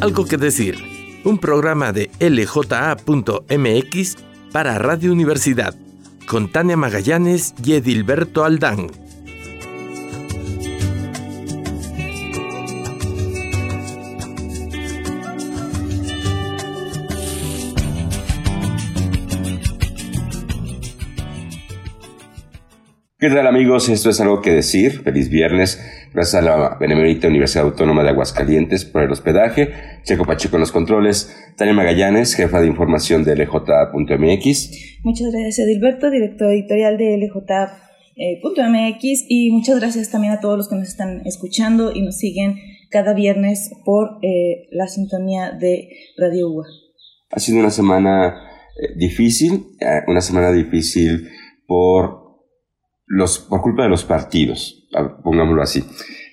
Algo que decir, un programa de lja.mx para Radio Universidad, con Tania Magallanes y Edilberto Aldán. ¿Qué tal amigos? Esto es algo que decir. Feliz viernes. Gracias a la Benemérita Universidad Autónoma de Aguascalientes por el hospedaje. Checo Pacheco en los controles. Tania Magallanes, jefa de información de LJ.mx. Muchas gracias Edilberto, director editorial de LJ.mx. Y muchas gracias también a todos los que nos están escuchando y nos siguen cada viernes por eh, la sintonía de Radio UA. Ha sido una semana eh, difícil, eh, una semana difícil por los, por culpa de los partidos, pongámoslo así.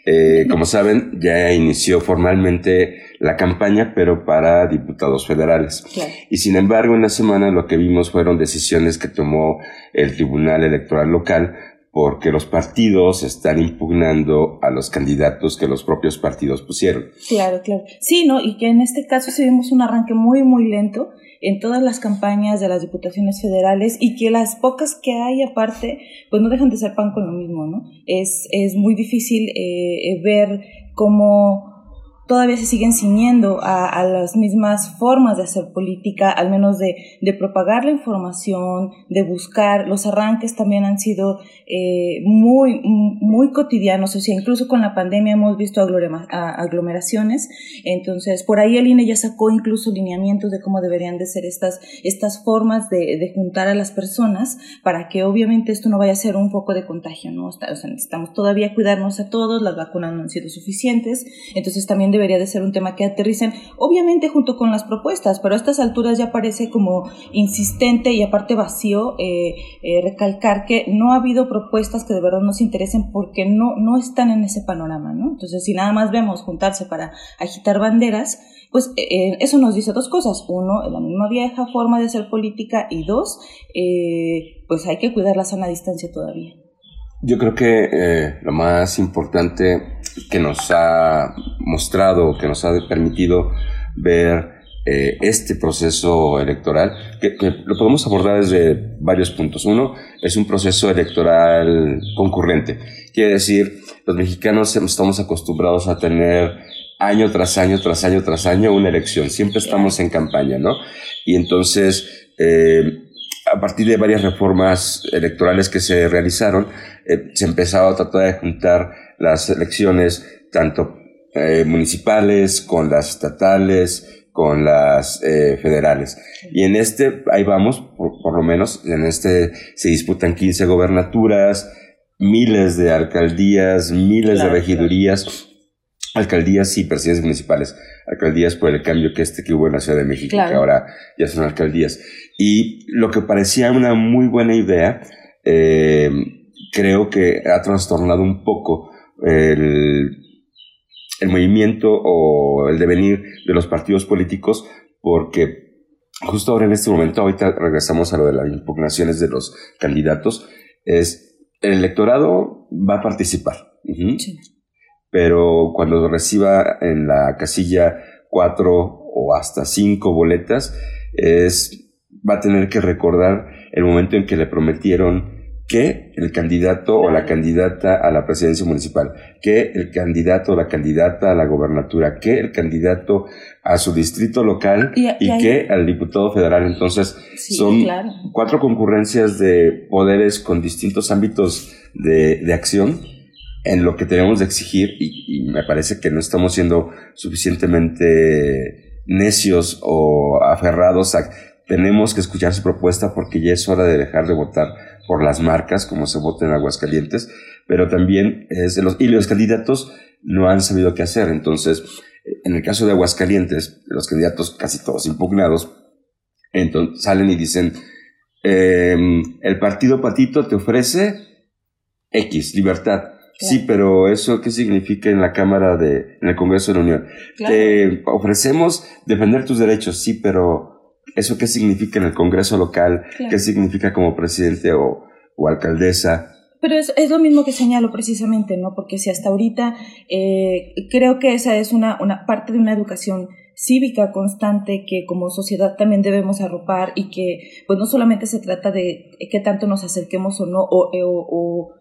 Eh, como saben, ya inició formalmente la campaña, pero para diputados federales. Y sin embargo, en la semana lo que vimos fueron decisiones que tomó el Tribunal Electoral Local porque los partidos están impugnando a los candidatos que los propios partidos pusieron. Claro, claro. Sí, ¿no? Y que en este caso sí vimos un arranque muy, muy lento en todas las campañas de las diputaciones federales y que las pocas que hay aparte, pues no dejan de ser pan con lo mismo, ¿no? Es, es muy difícil eh, ver cómo todavía se siguen ciñendo a, las mismas formas de hacer política, al menos de, propagar la información, de buscar. Los arranques también han sido eh, muy, muy cotidianos, o sea, incluso con la pandemia hemos visto aglomeraciones. Entonces, por ahí el INE ya sacó incluso lineamientos de cómo deberían de ser estas, estas formas de, juntar a las personas para que obviamente esto no vaya a ser un foco de contagio, ¿no? O sea, necesitamos todavía cuidarnos a todos, las vacunas no han sido suficientes, entonces también debería de ser un tema que aterricen, obviamente junto con las propuestas, pero a estas alturas ya parece como insistente y aparte vacío eh, eh, recalcar que no ha habido propuestas que de verdad nos interesen porque no, no están en ese panorama, ¿no? Entonces, si nada más vemos juntarse para agitar banderas, pues eh, eso nos dice dos cosas. Uno, la misma vieja forma de hacer política y dos, pues hay que cuidar la sana distancia todavía. Yo creo que lo más importante que nos ha mostrado, que nos ha permitido ver eh, este proceso electoral, que, lo podemos abordar desde varios puntos. Uno, es un proceso electoral concurrente. Quiere decir, los mexicanos estamos acostumbrados a tener año tras año, tras año, tras año una elección. Siempre estamos en campaña, ¿no? Y entonces, eh, a partir de varias reformas electorales que se realizaron, eh, se empezaba a tratar de juntar las elecciones tanto eh, municipales con las estatales, con las eh, federales. Y en este, ahí vamos, por, lo menos, en este se disputan 15 gobernaturas, miles de alcaldías, miles de regidurías, alcaldías y presidencias municipales, alcaldías por el cambio que este que hubo en la Ciudad de México, que ahora ya son alcaldías. Y lo que parecía una muy buena idea, eh, creo que ha trastornado un poco el, el movimiento o el devenir de los partidos políticos porque justo ahora en este momento, ahorita regresamos a lo de las impugnaciones de los candidatos, es el electorado va a participar. Pero cuando reciba en la casilla cuatro o hasta cinco boletas, es, va a tener que recordar el momento en que le prometieron que el candidato o la candidata a la presidencia municipal, que el candidato o la candidata a la gobernatura, que el candidato a su distrito local y, que al diputado federal. Entonces, son cuatro concurrencias de poderes con distintos ámbitos de, de acción en lo que tenemos de exigir y, y me parece que no estamos siendo suficientemente necios o aferrados a tenemos que escuchar su propuesta porque ya es hora de dejar de votar por las marcas como se vota en Aguascalientes, pero también es de los, y los candidatos no han sabido qué hacer. Entonces, en el caso de Aguascalientes, los candidatos casi todos impugnados, entonces salen y dicen, em, el partido Patito te ofrece X, libertad. Sí, pero eso qué significa en la Cámara de, en el Congreso de la Unión. Te ofrecemos defender tus derechos, sí, pero ¿Eso qué significa en el Congreso local? ¿Qué significa como presidente o, o alcaldesa? Pero es, es, lo mismo que señalo precisamente, ¿no? Porque si hasta ahorita eh, creo que esa es una, una parte de una educación cívica constante que como sociedad también debemos arropar y que pues no solamente se trata de qué tanto nos acerquemos o no o, o o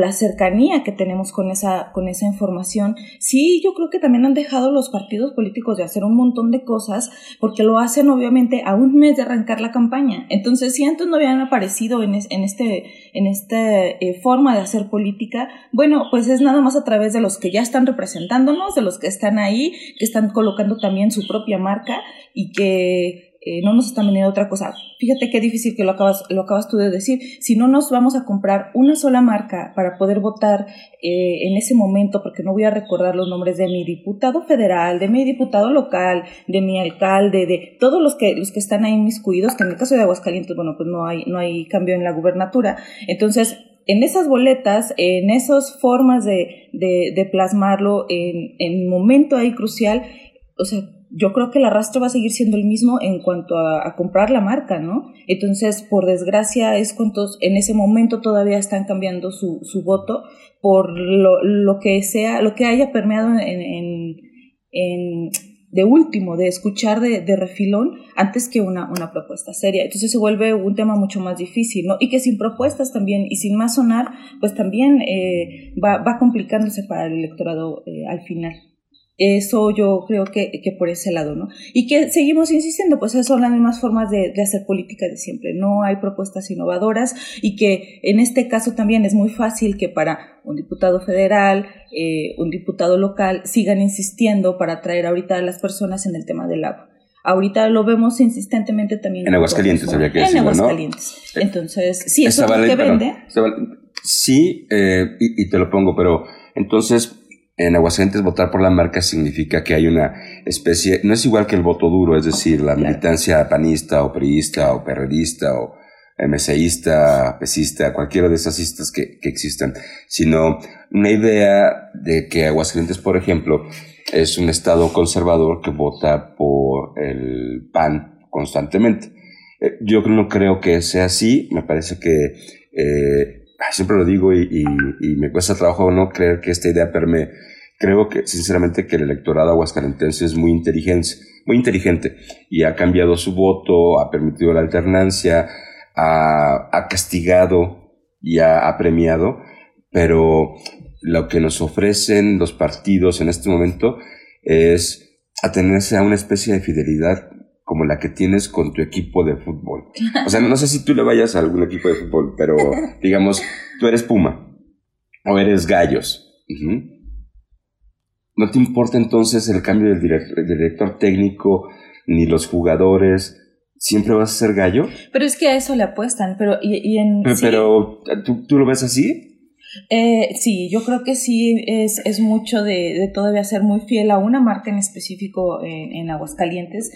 la cercanía que tenemos con esa, con esa información, sí, yo creo que también han dejado los partidos políticos de hacer un montón de cosas porque lo hacen obviamente a un mes de arrancar la campaña. Entonces, si antes no habían aparecido en, en este, en esta eh, forma de hacer política, bueno, pues es nada más a través de los que ya están representándonos, de los que están ahí, que están colocando también su propia marca y que eh, no nos están vendiendo otra cosa. Fíjate qué difícil que lo acabas, lo acabas tú de decir. Si no nos vamos a comprar una sola marca para poder votar eh, en ese momento, porque no voy a recordar los nombres de mi diputado federal, de mi diputado local, de mi alcalde, de todos los que, los que están ahí inmiscuidos, que en el caso de Aguascalientes, bueno, pues no hay, no hay cambio en la gubernatura. Entonces, en esas boletas, en esas formas de, de, plasmarlo, en, en momento ahí crucial, o sea, yo creo que el arrastre va a seguir siendo el mismo en cuanto a, comprar la marca, ¿no? Entonces, por desgracia, es cuantos en ese momento todavía están cambiando su, su voto por lo, lo, que sea, lo que haya permeado en, en, en de último, de escuchar de, de, refilón antes que una, una propuesta seria. Entonces se vuelve un tema mucho más difícil, ¿no? Y que sin propuestas también y sin más sonar, pues también eh, va, va complicándose para el electorado eh, al final. Eso yo creo que, que, por ese lado, ¿no? Y que seguimos insistiendo, pues esas son las mismas formas de, de, hacer política de siempre. No hay propuestas innovadoras y que en este caso también es muy fácil que para un diputado federal, eh, un diputado local, sigan insistiendo para atraer ahorita a las personas en el tema del agua. Ahorita lo vemos insistentemente también. En Aguascalientes había que decirlo, En Aguascalientes. ¿no? Entonces, sí, eso es lo que vende. Sí, eh, y, y te lo pongo, pero entonces en Aguascalientes votar por la marca significa que hay una especie, no es igual que el voto duro, es decir, la militancia panista o priista o perredista o MCista, pesista, cualquiera de esas istas que, que existan, sino una idea de que Aguascalientes, por ejemplo, es un estado conservador que vota por el PAN constantemente. Eh, yo no creo que sea así, me parece que eh, siempre lo digo y, me cuesta trabajo no creer que esta idea permee. Creo que, sinceramente, que el electorado aguascalentense es muy inteligente, muy inteligente y ha cambiado su voto, ha permitido la alternancia, ha, ha castigado y ha premiado, pero lo que nos ofrecen los partidos en este momento es atenerse a una especie de fidelidad como la que tienes con tu equipo de fútbol. O sea, no sé si tú le vayas a algún equipo de fútbol, pero digamos, tú eres Puma o eres Gallos. Uh -huh. ¿No te importa entonces el cambio del director, director, técnico ni los jugadores? ¿Siempre vas a ser gallo? Pero es que a eso le apuestan, pero y, y en... Pero, sí. pero ¿tú, ¿tú, lo ves así? Eh, sí, yo creo que sí es, es mucho de, de, todavía ser muy fiel a una marca en específico en, en Aguascalientes.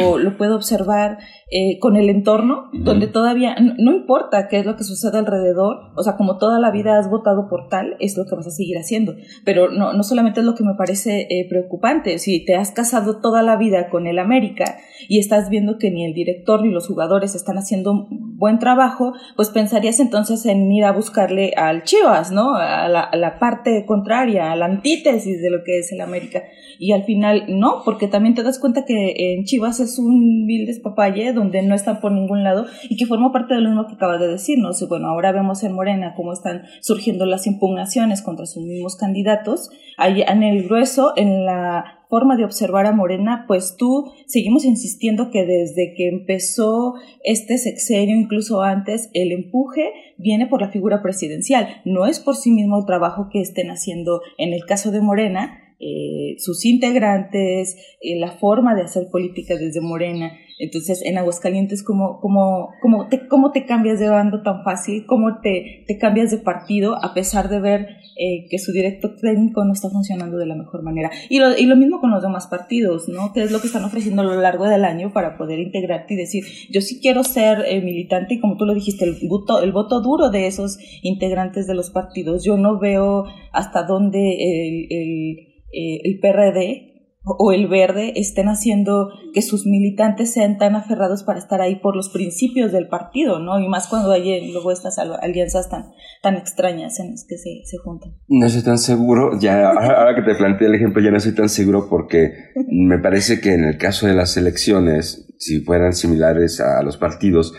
Lo, lo, puedo observar eh, con el entorno, donde todavía no, no, importa qué es lo que sucede alrededor, o sea, como toda la vida has votado por tal, es lo que vas a seguir haciendo. Pero no, no solamente es lo que me parece eh, preocupante, si te has casado toda la vida con el América y estás viendo que ni el director ni los jugadores están haciendo buen trabajo, pues pensarías entonces en ir a buscarle al Chivas, ¿no? A la, parte contraria, a la antítesis de lo que es el América. Y al final no, porque también te das cuenta que en Chivas es un vil despapalle donde no están por ningún lado y que forma parte de lo mismo que acabas de decir, ¿no? O bueno, ahora vemos en Morena cómo están surgiendo las impugnaciones contra sus mismos candidatos. Ahí en el grueso, en la forma de observar a Morena, pues tú seguimos insistiendo que desde que empezó este sexenio, incluso antes, el empuje viene por la figura presidencial, no es por sí mismo el trabajo que estén haciendo en el caso de Morena, eh, sus integrantes, eh, la forma de hacer política desde Morena. Entonces, en Aguascalientes, ¿cómo, cómo, cómo, te, cómo te cambias de bando tan fácil? ¿Cómo te, te cambias de partido a pesar de ver eh, que su directo técnico no está funcionando de la mejor manera? Y lo, y lo mismo con los demás partidos, ¿no? ¿Qué es lo que están ofreciendo a lo largo del año para poder integrarte y decir, yo sí quiero ser eh, militante y como tú lo dijiste, el voto, el voto duro de esos integrantes de los partidos. Yo no veo hasta dónde el, el eh, el PRD o el verde estén haciendo que sus militantes sean tan aferrados para estar ahí por los principios del partido, ¿no? Y más cuando hay luego estas alianzas tan, tan extrañas en las que se, se juntan. No estoy tan seguro, ya ahora que te planteé el ejemplo, ya no estoy tan seguro porque me parece que en el caso de las elecciones, si fueran similares a los partidos,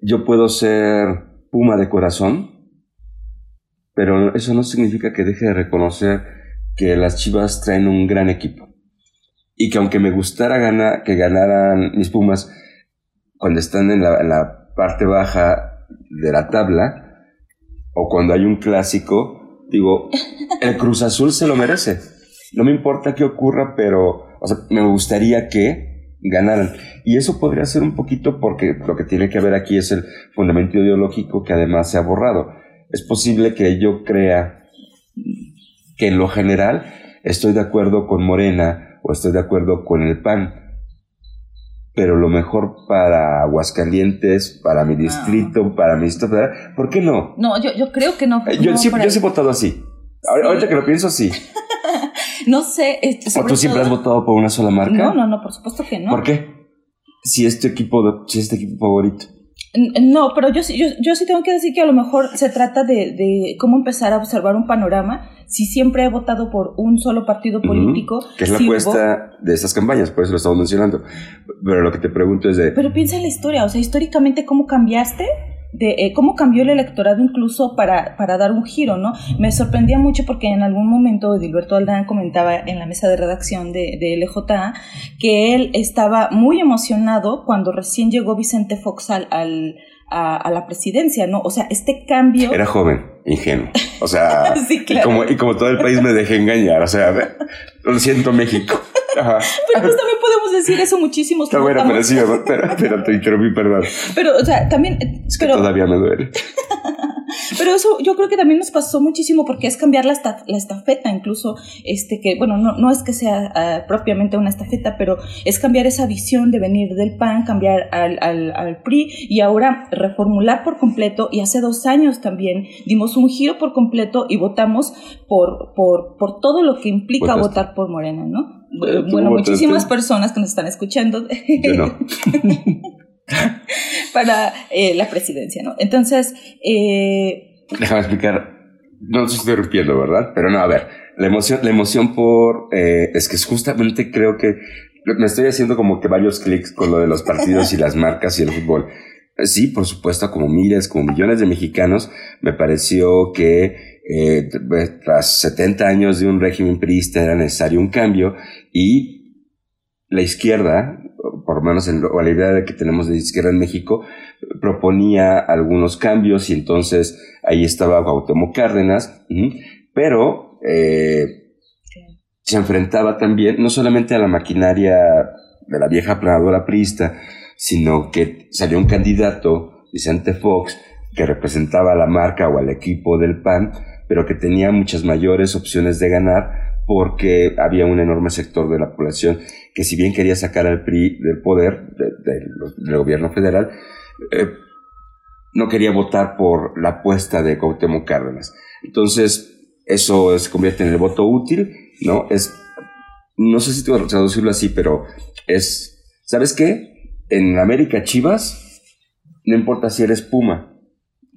yo puedo ser puma de corazón, pero eso no significa que deje de reconocer que las Chivas traen un gran equipo y que aunque me gustara ganar, que ganaran mis Pumas cuando están en la, en la parte baja de la tabla o cuando hay un clásico, digo, el Cruz Azul se lo merece. No me importa qué ocurra, pero o sea, me gustaría que ganaran. Y eso podría ser un poquito porque lo que tiene que ver aquí es el fundamento ideológico que además se ha borrado. Es posible que yo crea que en lo general estoy de acuerdo con Morena o estoy de acuerdo con el PAN. Pero lo mejor para Aguascalientes, para mi distrito, para mi estado, ¿por qué no? No, yo, yo creo que no. Eh, yo, siempre, yo he votado así. Ahorita que lo pienso, sí. no sé. ¿O tú siempre has votado por una sola marca? No, no, no, por supuesto que no. ¿Por qué? Si es tu equipo, si es este equipo favorito. No, pero yo, yo, yo sí tengo que decir que a lo mejor se trata de, de cómo empezar a observar un panorama. Si siempre he votado por un solo partido político. Que es la apuesta de estas campañas, por eso lo estamos mencionando. Pero lo que te pregunto es de. Pero piensa en la historia, o sea, históricamente, ¿cómo cambiaste? De eh, cómo cambió el electorado incluso para, para dar un giro, ¿no? Me sorprendía mucho porque en algún momento Edilberto Aldán comentaba en la mesa de redacción de, de LJA que él estaba muy emocionado cuando recién llegó Vicente Fox al, a, la presidencia, ¿no? O sea, este cambio... Era joven, ingenuo. O sea, y, como, y como todo el país me dejé engañar, o sea, lo siento México. Pero pues también podemos decir eso muchísimos. Está bueno, pero sí, pero, pero te interrumpí, perdón. Pero, o sea, también... Es que todavía me duele. Pero eso yo creo que también nos pasó muchísimo porque es cambiar la, la estafeta, incluso, este que, bueno, no, no es que sea ah, propiamente una estafeta, pero es cambiar esa visión de venir del PAN, cambiar al, al, al, PRI y ahora reformular por completo. Y hace dos años también dimos un giro por completo y votamos por, por, por todo lo que implica votar por Morena, ¿no? Bueno, muchísimas personas que nos están escuchando. Yo no. para eh, la presidencia, ¿no? Entonces, eh, déjame explicar. No estoy interrumpiendo, ¿verdad? Pero no, a ver, la emoción, la emoción por eh, es que justamente creo que me estoy haciendo como que varios clics con lo de los partidos y las marcas y el fútbol. Sí, por supuesto, como miles, como millones de mexicanos, me pareció que eh, tras 70 años de un régimen priista era necesario un cambio y la izquierda, por lo menos en, la idea de que tenemos de izquierda en México, proponía algunos cambios y entonces ahí estaba Cuauhtémoc Cárdenas, pero eh, se enfrentaba también no solamente a la maquinaria de la vieja planadora priista, sino que salió un candidato, Vicente Fox, que representaba a la marca o al equipo del PAN, pero que tenía muchas mayores opciones de ganar porque había un enorme sector de la población que si bien quería sacar al PRI del poder, del gobierno federal, eh, no quería votar por la apuesta de Cuauhtémoc Cárdenas. Entonces, eso se convierte en el voto útil, ¿no? Es, no sé si tengo que traducirlo así, pero es, ¿sabes qué? En América Chivas, no importa si eres Puma,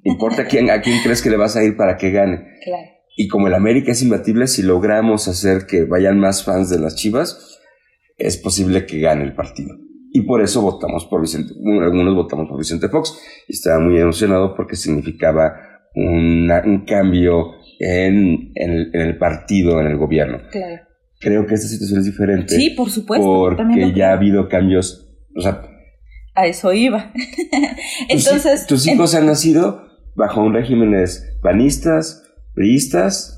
importa quién, a quién crees que le vas a ir para que gane. Claro. Y como el América es imbatible, si logramos hacer que vayan más fans de las Chivas, es posible que gane el partido. Y por eso votamos por Vicente, algunos votamos por Vicente Fox. Y estaba muy emocionado porque significaba un cambio en, el, partido, en el gobierno. Claro. Creo que esta situación es diferente. Sí, por supuesto. Porque ya ha habido cambios. O sea, a eso iba. Entonces. Tus, hijos han nacido bajo un regímenes panistas, priistas.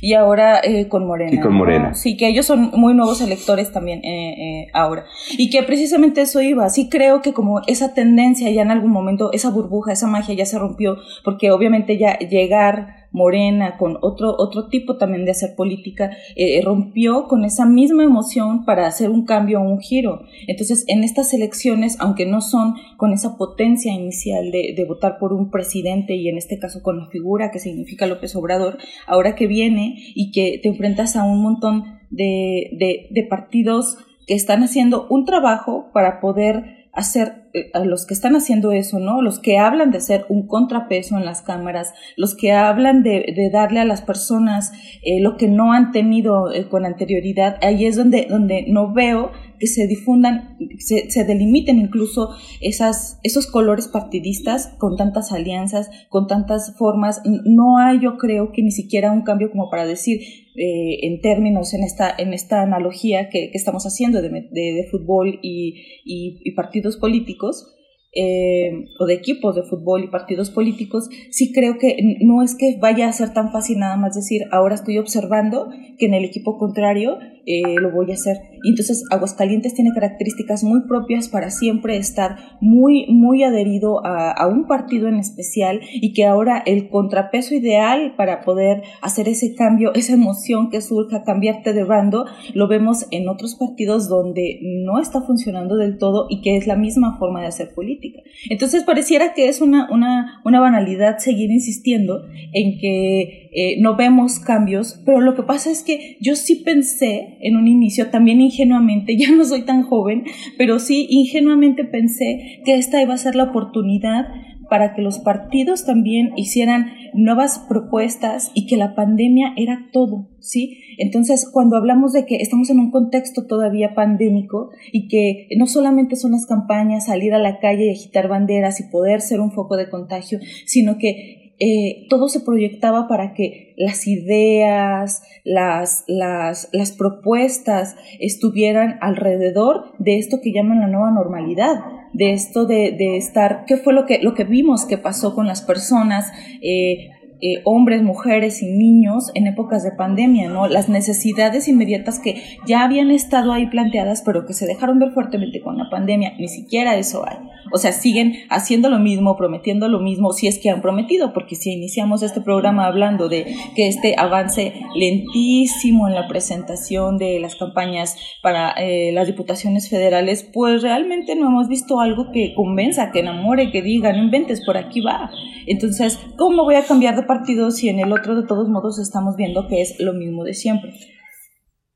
Y ahora eh, con Morena. Y con Morena. Sí, que ellos son muy nuevos electores también eh, eh, ahora. Y que precisamente eso iba. Sí creo que como esa tendencia ya en algún momento, esa burbuja, esa magia ya se rompió, porque obviamente ya llegar Morena, con otro, otro tipo también de hacer política, eh, rompió con esa misma emoción para hacer un cambio un giro. Entonces, en estas elecciones, aunque no son con esa potencia inicial de, de votar por un presidente y en este caso con la figura que significa López Obrador, ahora que viene y que te enfrentas a un montón de, de, de partidos que están haciendo un trabajo para poder hacer eh, a los que están haciendo eso, ¿no? Los que hablan de ser un contrapeso en las cámaras, los que hablan de, de darle a las personas eh, lo que no han tenido eh, con anterioridad, ahí es donde, donde no veo que se difundan, se, se, delimiten incluso esas, esos colores partidistas con tantas alianzas, con tantas formas. No hay, yo creo, que ni siquiera un cambio como para decir, eh, en términos, en esta, en esta analogía que, que estamos haciendo de, de, fútbol y, y, y, partidos políticos, eh, o de equipos de fútbol y partidos políticos, sí creo que no es que vaya a ser tan fácil nada más decir, ahora estoy observando que en el equipo contrario eh, lo voy a hacer. Entonces Aguascalientes tiene características muy propias para siempre estar muy, muy adherido a, a, un partido en especial y que ahora el contrapeso ideal para poder hacer ese cambio, esa emoción que surja, cambiarte de bando, lo vemos en otros partidos donde no está funcionando del todo y que es la misma forma de hacer política. Entonces pareciera que es una, una, una banalidad seguir insistiendo en que eh, no vemos cambios, pero lo que pasa es que yo sí pensé en un inicio, también ingenuamente, ya no soy tan joven, pero sí ingenuamente pensé que esta iba a ser la oportunidad para que los partidos también hicieran nuevas propuestas y que la pandemia era todo, ¿sí? Entonces, cuando hablamos de que estamos en un contexto todavía pandémico y que no solamente son las campañas, salir a la calle y agitar banderas y poder ser un foco de contagio, sino que eh, todo se proyectaba para que las ideas, las, las, propuestas estuvieran alrededor de esto que llaman la nueva normalidad, de esto de, de estar, ¿qué fue lo que, lo que vimos que pasó con las personas? Eh, eh, hombres, mujeres y niños en épocas de pandemia, ¿no? Las necesidades inmediatas que ya habían estado ahí planteadas, pero que se dejaron ver fuertemente con la pandemia, ni siquiera eso hay. O sea, siguen haciendo lo mismo, prometiendo lo mismo, si es que han prometido, porque si iniciamos este programa hablando de que este avance lentísimo en la presentación de las campañas para eh, las diputaciones federales, pues realmente no hemos visto algo que convenza, que enamore, que diga, no inventes, por aquí va. Entonces, ¿cómo voy a cambiar de partido si en el otro de todos modos estamos viendo que es lo mismo de siempre?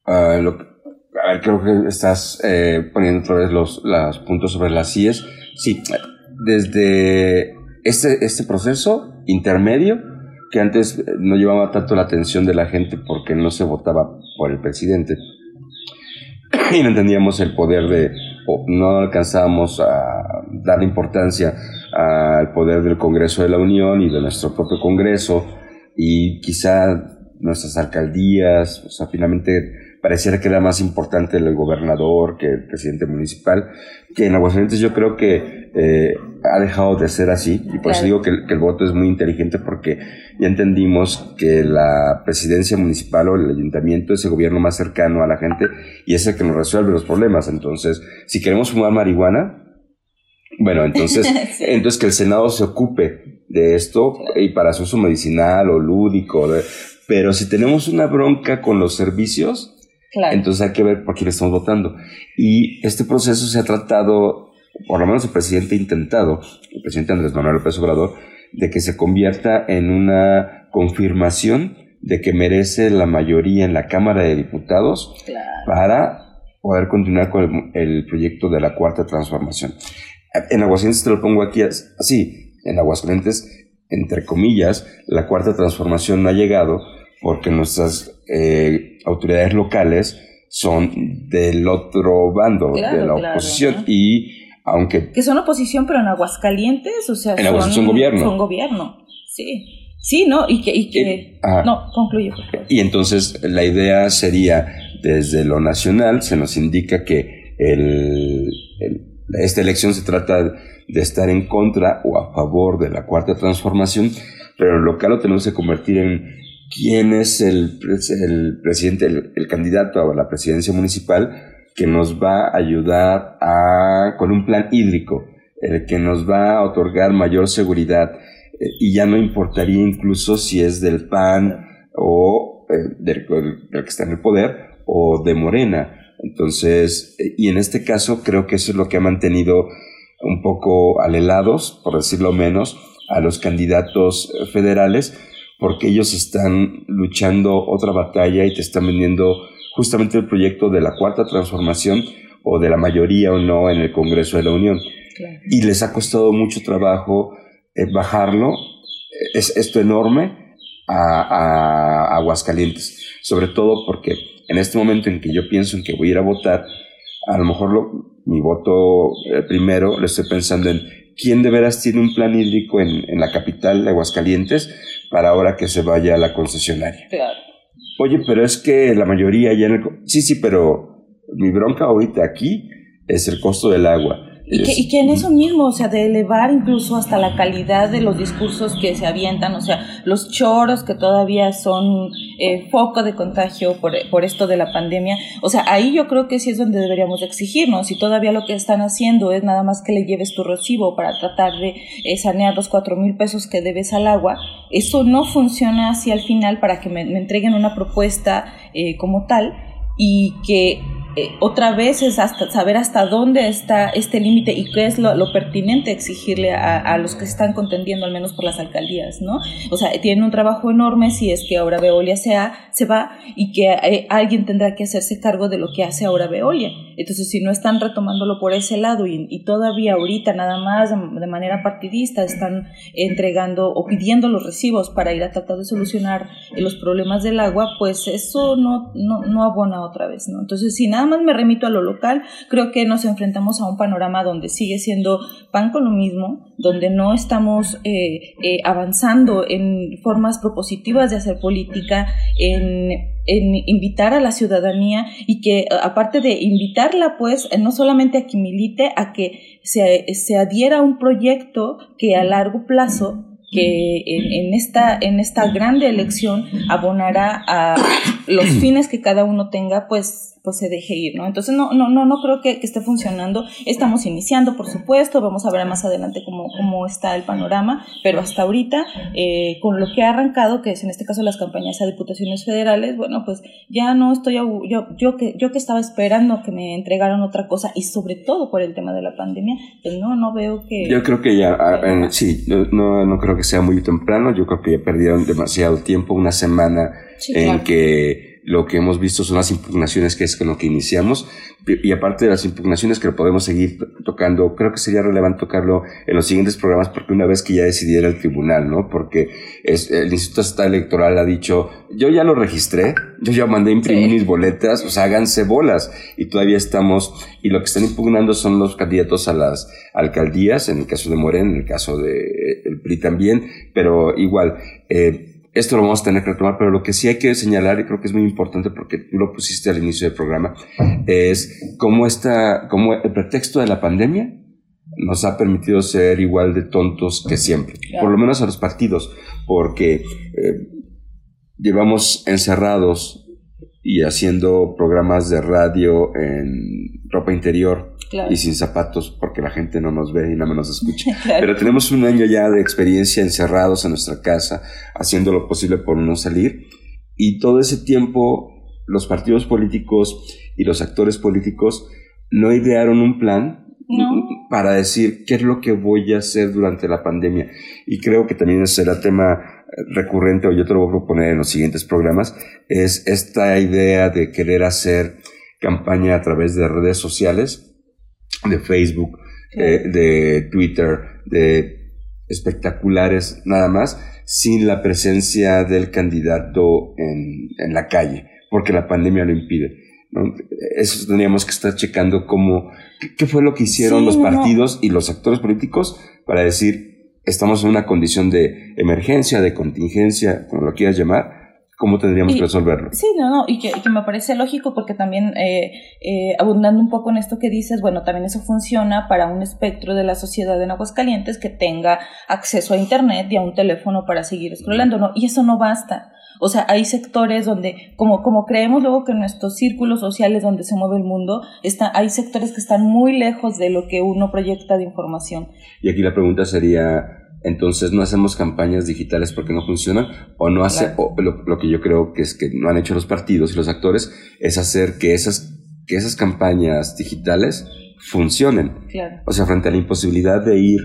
Uh, lo, a ver, creo que estás eh, poniendo otra vez los, los puntos sobre las CIES. Sí, desde este, este proceso intermedio, que antes no llevaba tanto la atención de la gente porque no se votaba por el presidente y no entendíamos el poder de, o no alcanzábamos a darle importancia al poder del Congreso de la Unión y de nuestro propio Congreso y quizá nuestras alcaldías, o sea, finalmente pareciera que era más importante el gobernador que el presidente municipal, que en Aguascalientes yo creo que eh, ha dejado de ser así, y por eso digo que que el, voto es muy inteligente porque ya entendimos que la presidencia municipal o el ayuntamiento es el gobierno más cercano a la gente y es el que nos resuelve los problemas. Entonces, si queremos fumar marihuana, bueno, entonces, sí. entonces que el Senado se ocupe de esto y para su uso medicinal o lúdico, pero si tenemos una bronca con los servicios, Claro. Entonces hay que ver por quién estamos votando. Y este proceso se ha tratado, por lo menos el presidente ha intentado, el presidente Andrés Manuel López Obrador, de que se convierta en una confirmación de que merece la mayoría en la Cámara de Diputados claro. para poder continuar con el, el, proyecto de la Cuarta Transformación. En Aguascalientes te lo pongo aquí así, en Aguascalientes, entre comillas, la Cuarta Transformación no ha llegado porque nuestras eh, autoridades locales son del otro bando, claro, de la oposición. Claro, y aunque... Que son oposición, pero en Aguascalientes, o sea... En Aguascalientes son, gobierno. Son gobierno, sí. Sí, ¿no? Y que... Y que no. Por favor. Y entonces la idea sería, desde lo nacional, se nos indica que el, el, esta elección se trata de estar en contra o a favor de la cuarta transformación, pero en local lo tenemos que convertir en quién es el, el presidente, el, candidato a la presidencia municipal que nos va a ayudar a, con un plan hídrico, el que nos va a otorgar mayor seguridad, eh, y ya no importaría incluso si es del PAN o eh, del, que está en el poder o de Morena. Entonces, y en este caso creo que eso es lo que ha mantenido un poco alelados, por decirlo menos, a los candidatos federales, porque ellos están luchando otra batalla y te están vendiendo justamente el proyecto de la cuarta transformación o de la mayoría o no en el Congreso de la Unión. Y les ha costado mucho trabajo eh, bajarlo, es esto enorme, a, Aguascalientes. Sobre todo porque en este momento en que yo pienso en que voy a ir a votar, a lo mejor mi voto eh, primero lo estoy pensando en quién de veras tiene un plan hídrico en, en la capital de Aguascalientes para ahora que se vaya a la concesionaria. Claro. Oye, pero es que la mayoría ya en el... Sí, sí, pero mi bronca ahorita aquí es el costo del agua. Y que, y que, en eso mismo, o sea, de elevar incluso hasta la calidad de los discursos que se avientan, o sea, los choros que todavía son eh, foco de contagio por, por, esto de la pandemia, o sea, ahí yo creo que sí es donde deberíamos exigirnos, si todavía lo que están haciendo es nada más que le lleves tu recibo para tratar de eh, sanear los cuatro mil pesos que debes al agua, eso no funciona así al final para que me, me entreguen una propuesta eh, como tal y que eh, otra vez es hasta saber hasta dónde está este límite y qué es lo, lo pertinente exigirle a, a, los que están contendiendo, al menos por las alcaldías, ¿no? O sea, tienen un trabajo enorme si es que ahora Veolia sea, se va y que eh, alguien tendrá que hacerse cargo de lo que hace ahora Veolia. Entonces, si no están retomándolo por ese lado y, y todavía ahorita nada más de, de, manera partidista están entregando o pidiendo los recibos para ir a tratar de solucionar los problemas del agua, pues eso no, no, no abona otra vez, ¿no? Entonces, si nada más me remito a lo local, creo que nos enfrentamos a un panorama donde sigue siendo pan con lo mismo, donde no estamos eh, eh, avanzando en formas propositivas de hacer política, en, en, invitar a la ciudadanía y que aparte de invitarla, pues, no solamente a que milite, a que se, se adhiera a un proyecto que a largo plazo que en, en, esta, en esta grande elección abonará a los fines que cada uno tenga, pues pues se deje ir, ¿no? Entonces no, no, no, no creo que, que, esté funcionando. Estamos iniciando, por supuesto, vamos a ver más adelante cómo, cómo está el panorama, pero hasta ahorita, eh, con lo que ha arrancado, que es en este caso las campañas a diputaciones federales, bueno, pues ya no estoy, yo, yo, que, yo que estaba esperando que me entregaran otra cosa, y sobre todo por el tema de la pandemia, pues no, no veo que... Yo creo que ya, eh, sí, no, no creo que sea muy temprano, yo creo que ya perdieron demasiado tiempo, una semana sí, en claro. que lo que hemos visto son las impugnaciones que es con lo que iniciamos y aparte de las impugnaciones que lo podemos seguir tocando, creo que sería relevante tocarlo en los siguientes programas porque una vez que ya decidiera el tribunal, ¿no? Porque es, el Instituto Estatal Electoral ha dicho, yo ya lo registré, yo ya mandé imprimir sí. mis boletas, o sea, háganse bolas y todavía estamos, y lo que están impugnando son los candidatos a las alcaldías, en el caso de Morén, en el caso de el PRI también, pero igual, eh, esto lo vamos a tener que retomar, pero lo que sí hay que señalar, y creo que es muy importante porque tú lo pusiste al inicio del programa, es cómo, esta, cómo el pretexto de la pandemia nos ha permitido ser igual de tontos que siempre, por lo menos a los partidos, porque eh, llevamos encerrados y haciendo programas de radio en ropa interior claro. y sin zapatos porque la gente no nos ve y nada más nos escucha. claro. Pero tenemos un año ya de experiencia encerrados en nuestra casa, haciendo lo posible por no salir y todo ese tiempo los partidos políticos y los actores políticos no idearon un plan no. para decir qué es lo que voy a hacer durante la pandemia. Y creo que también será tema recurrente, o yo te lo voy a proponer en los siguientes programas, es esta idea de querer hacer campaña a través de redes sociales, de Facebook, eh, de Twitter, de espectaculares nada más, sin la presencia del candidato en, en la calle, porque la pandemia lo impide. ¿No? Eso tendríamos que estar checando cómo, qué fue lo que hicieron sí, los partidos no. y los actores políticos para decir, estamos en una condición de emergencia, de contingencia, como lo quieras llamar, ¿cómo tendríamos y, que resolverlo? Sí, no, no, y que, y que me parece lógico porque también, eh, eh, abundando un poco en esto que dices, bueno, también eso funciona para un espectro de la sociedad en Aguascalientes que tenga acceso a Internet y a un teléfono para seguir scrollando, ¿no? Y eso no basta. O sea, hay sectores donde, como, como creemos luego que nuestros círculos sociales donde se mueve el mundo, está, hay sectores que están muy lejos de lo que uno proyecta de información. Y aquí la pregunta sería, entonces no hacemos campañas digitales porque no funcionan o no hace o lo, lo, que yo creo que es que no han hecho los partidos y los actores es hacer que esas que esas campañas digitales funcionen. Claro. O sea, frente a la imposibilidad de ir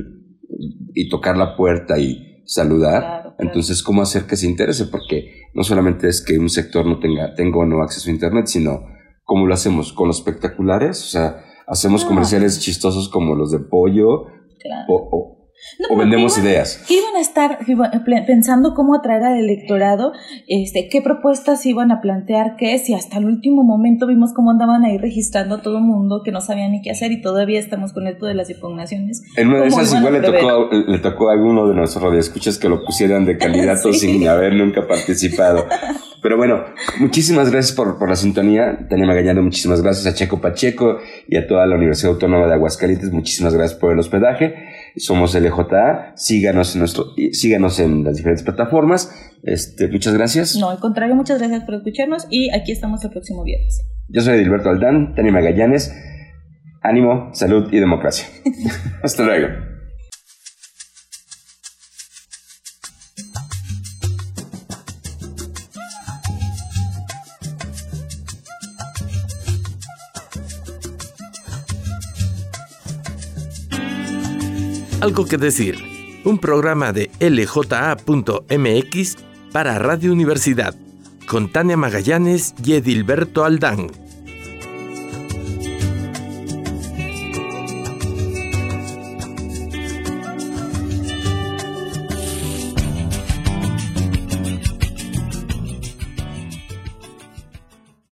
y tocar la puerta y saludar, claro. Entonces cómo hacer que se interese porque no solamente es que un sector no tenga tenga o no acceso a internet, sino cómo lo hacemos con los espectaculares, o sea, hacemos Ah. comerciales chistosos como los de pollo Claro. o, o- No, o vendemos iban- ideas. que iban a estar pl- pensando cómo atraer al electorado, este, qué propuestas iban a plantear, qué y hasta el último momento vimos cómo andaban ahí registrando a todo el mundo que no sabían ni qué hacer y todavía estamos con esto de las impugnaciones. En una de ¿Cómo esas igual le tocó, le tocó a alguno de nuestros radioescuchas que lo pusieran de candidato Sí. sin haber nunca participado. Pero bueno, muchísimas gracias por, por la sintonía. Tania Magallano, muchísimas gracias a Checo Pacheco y a toda la Universidad Autónoma de Aguascalientes. Muchísimas gracias por el hospedaje. Somos LJA. Síganos en, nuestro, síganos en las diferentes plataformas. Este, muchas gracias. No, al contrario, muchas gracias por escucharnos y aquí estamos el próximo viernes. Yo soy Edilberto Aldán, Tania Magallanes. Ánimo, salud y democracia. Hasta luego. Algo que decir. Un programa de lja.mx para Radio Universidad con Tania Magallanes y Edilberto Aldán.